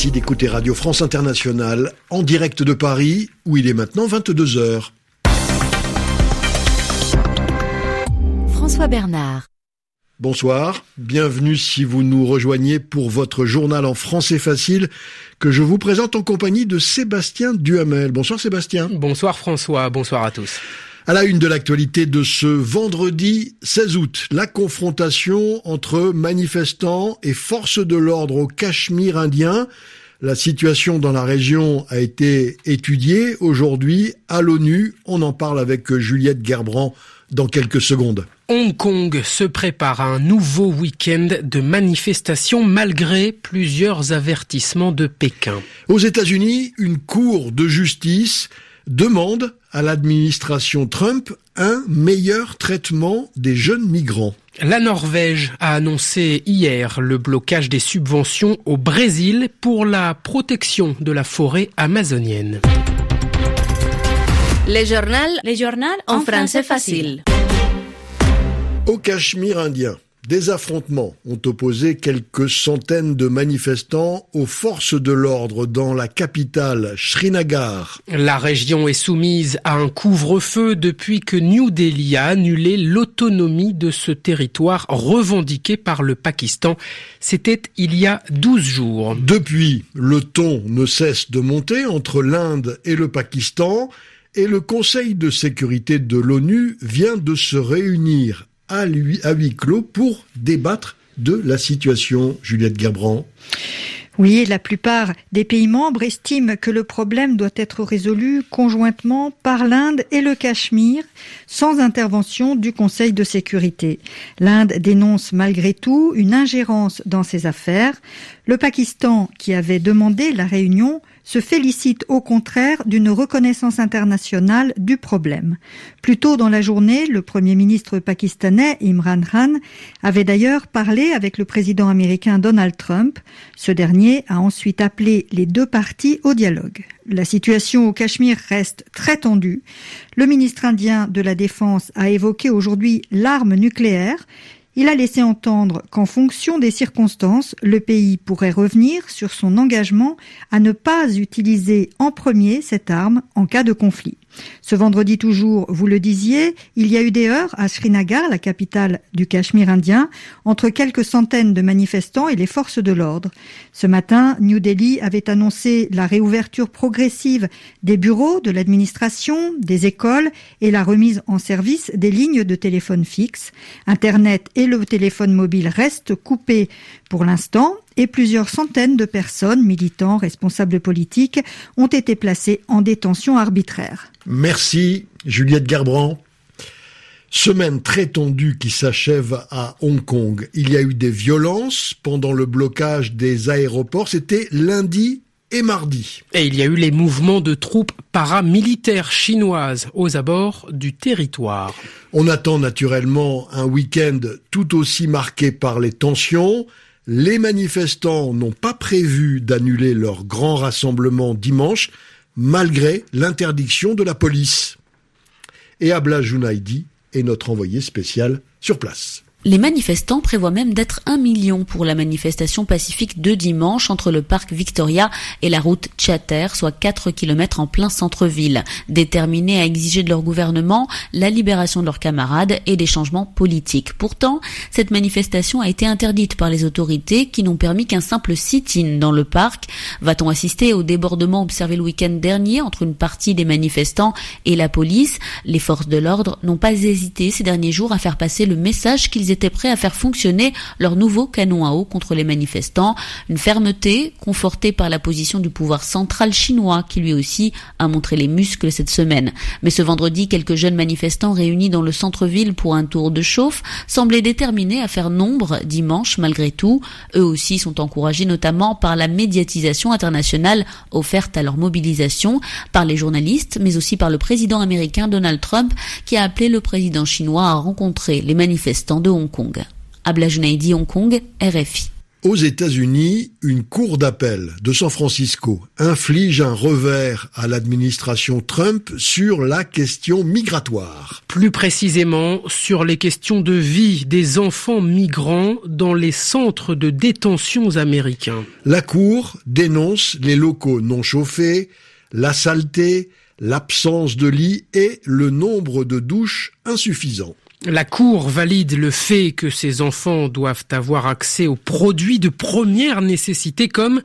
Merci d'écouter Radio France Internationale en direct de Paris où il est maintenant 22 heures. François Bernard. Bonsoir, bienvenue si vous nous rejoignez pour votre journal en français facile que je vous présente en compagnie de Sébastien Duhamel. Bonsoir Sébastien. Bonsoir François, bonsoir à tous. À la une de l'actualité de ce vendredi 16 août, la confrontation entre manifestants et forces de l'ordre au Cachemire indien. La situation dans la région a été étudiée aujourd'hui à l'ONU. On en parle avec Juliette Gerbrand dans quelques secondes. Hong Kong se prépare à un nouveau week-end de manifestations malgré plusieurs avertissements de Pékin. Aux États-Unis, une cour de justice demande à l'administration Trump un meilleur traitement des jeunes migrants. La Norvège a annoncé hier le blocage des subventions au Brésil pour la protection de la forêt amazonienne. Les journal, les journal en français facile. Au Cachemire indien, des affrontements ont opposé quelques centaines de manifestants aux forces de l'ordre dans la capitale Srinagar. La région est soumise à un couvre-feu depuis que New Delhi a annulé l'autonomie de ce territoire revendiqué par le Pakistan. C'était il y a 12 jours. Depuis, le ton ne cesse de monter entre l'Inde et le Pakistan et le Conseil de sécurité de l'ONU vient de se réunir à, lui, à huis clos pour débattre de la situation, Juliette. Oui, la plupart des pays membres estiment que le problème doit être résolu conjointement par l'Inde et le Cachemire, sans intervention du Conseil de sécurité. L'Inde dénonce malgré tout une ingérence dans ces affaires. Le Pakistan, qui avait demandé la réunion, se félicite au contraire d'une reconnaissance internationale du problème. Plus tôt dans la journée, le Premier ministre pakistanais Imran Khan avait d'ailleurs parlé avec le président américain Donald Trump. Ce dernier a ensuite appelé les deux parties au dialogue. La situation au Cachemire reste très tendue. Le ministre indien de la Défense a évoqué aujourd'hui l'arme nucléaire il a laissé entendre qu'en fonction des circonstances, le pays pourrait revenir sur son engagement à ne pas utiliser en premier cette arme en cas de conflit. Ce vendredi toujours, vous le disiez, il y a eu des heurts à Srinagar, la capitale du Cachemire indien, entre quelques centaines de manifestants et les forces de l'ordre. Ce matin, New Delhi avait annoncé la réouverture progressive des bureaux, de l'administration, des écoles et la remise en service des lignes de téléphone fixe. Internet et le téléphone mobile restent coupés pour l'instant et plusieurs centaines de personnes, militants, responsables politiques, ont été placées en détention arbitraire. Merci Juliette Garbrand. Semaine très tendue qui s'achève à Hong Kong. Il y a eu des violences pendant le blocage des aéroports. C'était lundi et mardi. Et il y a eu les mouvements de troupes paramilitaires chinoises aux abords du territoire. On attend naturellement un week-end tout aussi marqué par les tensions. Les manifestants n'ont pas prévu d'annuler leur grand rassemblement dimanche, malgré l'interdiction de la police. Et Abla Junaidi est notre envoyé spécial sur place. Les manifestants prévoient même d'être un million pour la manifestation pacifique de dimanche entre le parc Victoria et la route Chater, soit 4 km en plein centre-ville, déterminés à exiger de leur gouvernement la libération de leurs camarades et des changements politiques. Pourtant, cette manifestation a été interdite par les autorités qui n'ont permis qu'un simple sit-in dans le parc. Va-t-on assister au débordement observé le week-end dernier entre une partie des manifestants et la police? Les forces de l'ordre n'ont pas hésité ces derniers jours à faire passer le message qu'ils étaient prêts à faire fonctionner leur nouveau canon à eau contre les manifestants. Une fermeté confortée par la position du pouvoir central chinois qui lui aussi a montré les muscles cette semaine. Mais ce vendredi, quelques jeunes manifestants réunis dans le centre-ville pour un tour de chauffe semblaient déterminés à faire nombre dimanche malgré tout. Eux aussi sont encouragés notamment par la médiatisation internationale offerte à leur mobilisation par les journalistes mais aussi par le président américain Donald Trump qui a appelé le président chinois à rencontrer les manifestants de Hong Kong. Abla Junaidi, Hong Kong, RFI. Aux États-Unis, une cour d'appel de San Francisco inflige un revers à l'administration Trump sur la question migratoire. Plus précisément sur les questions de vie des enfants migrants dans les centres de détention américains. La cour dénonce les locaux non chauffés, la saleté, l'absence de lits et le nombre de douches insuffisant. La Cour valide le fait que ces enfants doivent avoir accès aux produits de première nécessité comme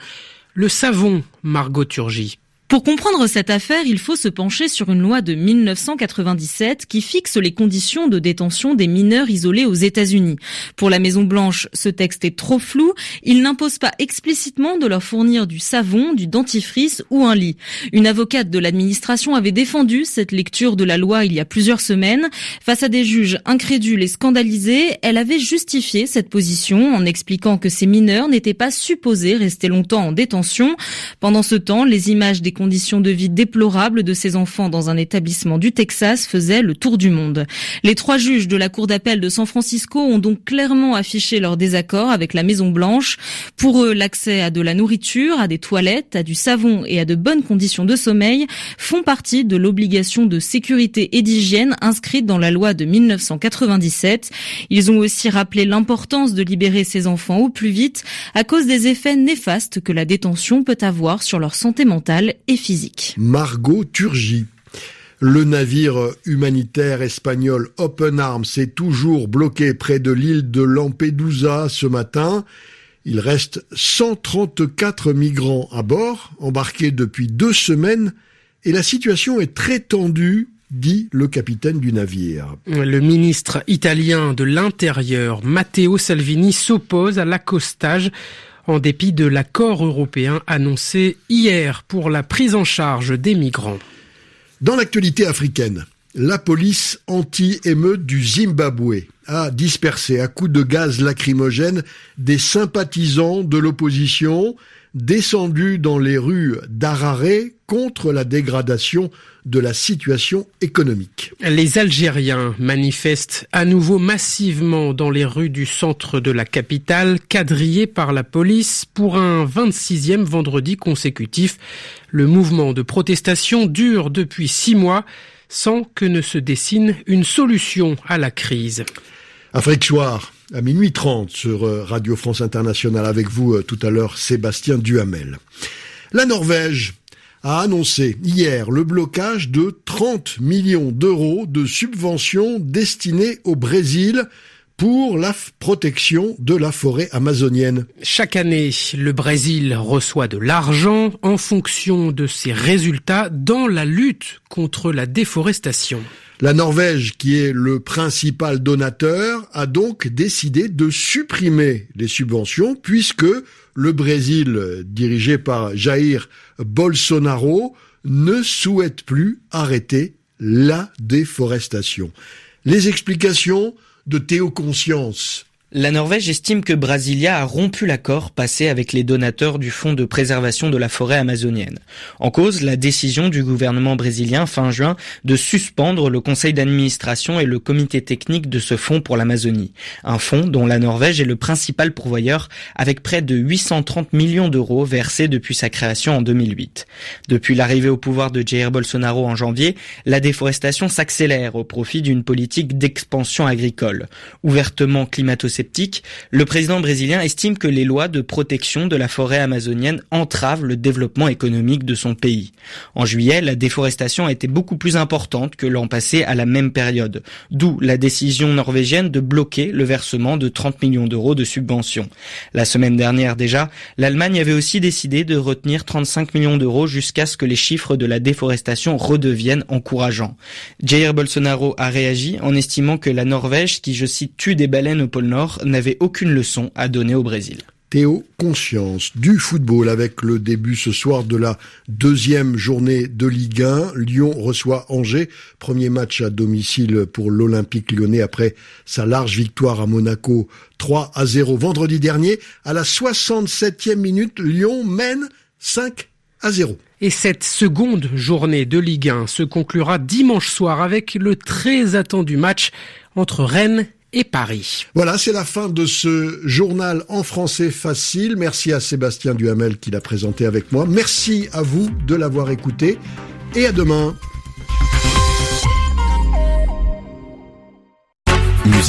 le savon, Margot Turgy. Pour comprendre cette affaire, il faut se pencher sur une loi de 1997 qui fixe les conditions de détention des mineurs isolés aux États-Unis. Pour la Maison Blanche, ce texte est trop flou. Il n'impose pas explicitement de leur fournir du savon, du dentifrice ou un lit. Une avocate de l'administration avait défendu cette lecture de la loi il y a plusieurs semaines. Face à des juges incrédules et scandalisés, elle avait justifié cette position en expliquant que ces mineurs n'étaient pas supposés rester longtemps en détention. Pendant ce temps, les images des conditions de vie déplorables de ces enfants dans un établissement du Texas faisaient le tour du monde. Les trois juges de la Cour d'appel de San Francisco ont donc clairement affiché leur désaccord avec la Maison Blanche. Pour eux, l'accès à de la nourriture, à des toilettes, à du savon et à de bonnes conditions de sommeil font partie de l'obligation de sécurité et d'hygiène inscrite dans la loi de 1997. Ils ont aussi rappelé l'importance de libérer ces enfants au plus vite à cause des effets néfastes que la détention peut avoir sur leur santé mentale et physique. Margot Turgy. Le navire humanitaire espagnol Open Arms est toujours bloqué près de l'île de Lampedusa ce matin. Il reste 134 migrants à bord, embarqués depuis deux semaines, et la situation est très tendue dit le capitaine du navire. Le ministre italien de l'Intérieur, Matteo Salvini, s'oppose à l'accostage en dépit de l'accord européen annoncé hier pour la prise en charge des migrants. Dans l'actualité africaine, la police anti-émeute du Zimbabwe a dispersé à coups de gaz lacrymogène des sympathisants de l'opposition descendus dans les rues d'Harare contre la dégradation de la situation économique. Les Algériens manifestent à nouveau massivement dans les rues du centre de la capitale, quadrillés par la police pour un 26e vendredi consécutif. Le mouvement de protestation dure depuis six mois sans que ne se dessine une solution à la crise. Afrique Soir, à minuit 30 sur euh, Radio France Internationale avec vous euh, tout à l'heure Sébastien Duhamel. La Norvège a annoncé hier le blocage de 30 millions d'euros de subventions destinées au Brésil pour la protection de la forêt amazonienne. Chaque année, le Brésil reçoit de l'argent en fonction de ses résultats dans la lutte contre la déforestation. La Norvège, qui est le principal donateur, a donc décidé de supprimer les subventions puisque le Brésil, dirigé par Jair Bolsonaro, ne souhaite plus arrêter la déforestation. Les explications de Théo Conscience, la Norvège estime que Brasilia a rompu l'accord passé avec les donateurs du Fonds de préservation de la forêt amazonienne. En cause, la décision du gouvernement brésilien fin juin de suspendre le conseil d'administration et le comité technique de ce fonds pour l'Amazonie. Un fonds dont la Norvège est le principal pourvoyeur avec près de 830 millions d'euros versés depuis sa création en 2008. Depuis l'arrivée au pouvoir de Jair Bolsonaro en janvier, la déforestation s'accélère au profit d'une politique d'expansion agricole. Ouvertement climato le président brésilien estime que les lois de protection de la forêt amazonienne entravent le développement économique de son pays. En juillet, la déforestation a été beaucoup plus importante que l'an passé à la même période, d'où la décision norvégienne de bloquer le versement de 30 millions d'euros de subventions. La semaine dernière déjà, l'Allemagne avait aussi décidé de retenir 35 millions d'euros jusqu'à ce que les chiffres de la déforestation redeviennent encourageants. Jair Bolsonaro a réagi en estimant que la Norvège, qui je cite tue des baleines au pôle Nord, n'avait aucune leçon à donner au Brésil. Théo, conscience du football avec le début ce soir de la deuxième journée de Ligue 1. Lyon reçoit Angers. Premier match à domicile pour l'Olympique lyonnais après sa large victoire à Monaco 3 à 0 vendredi dernier. À la 67e minute, Lyon mène 5 à 0. Et cette seconde journée de Ligue 1 se conclura dimanche soir avec le très attendu match entre Rennes et Paris. Voilà, c'est la fin de ce journal en français facile. Merci à Sébastien Duhamel qui l'a présenté avec moi. Merci à vous de l'avoir écouté et à demain.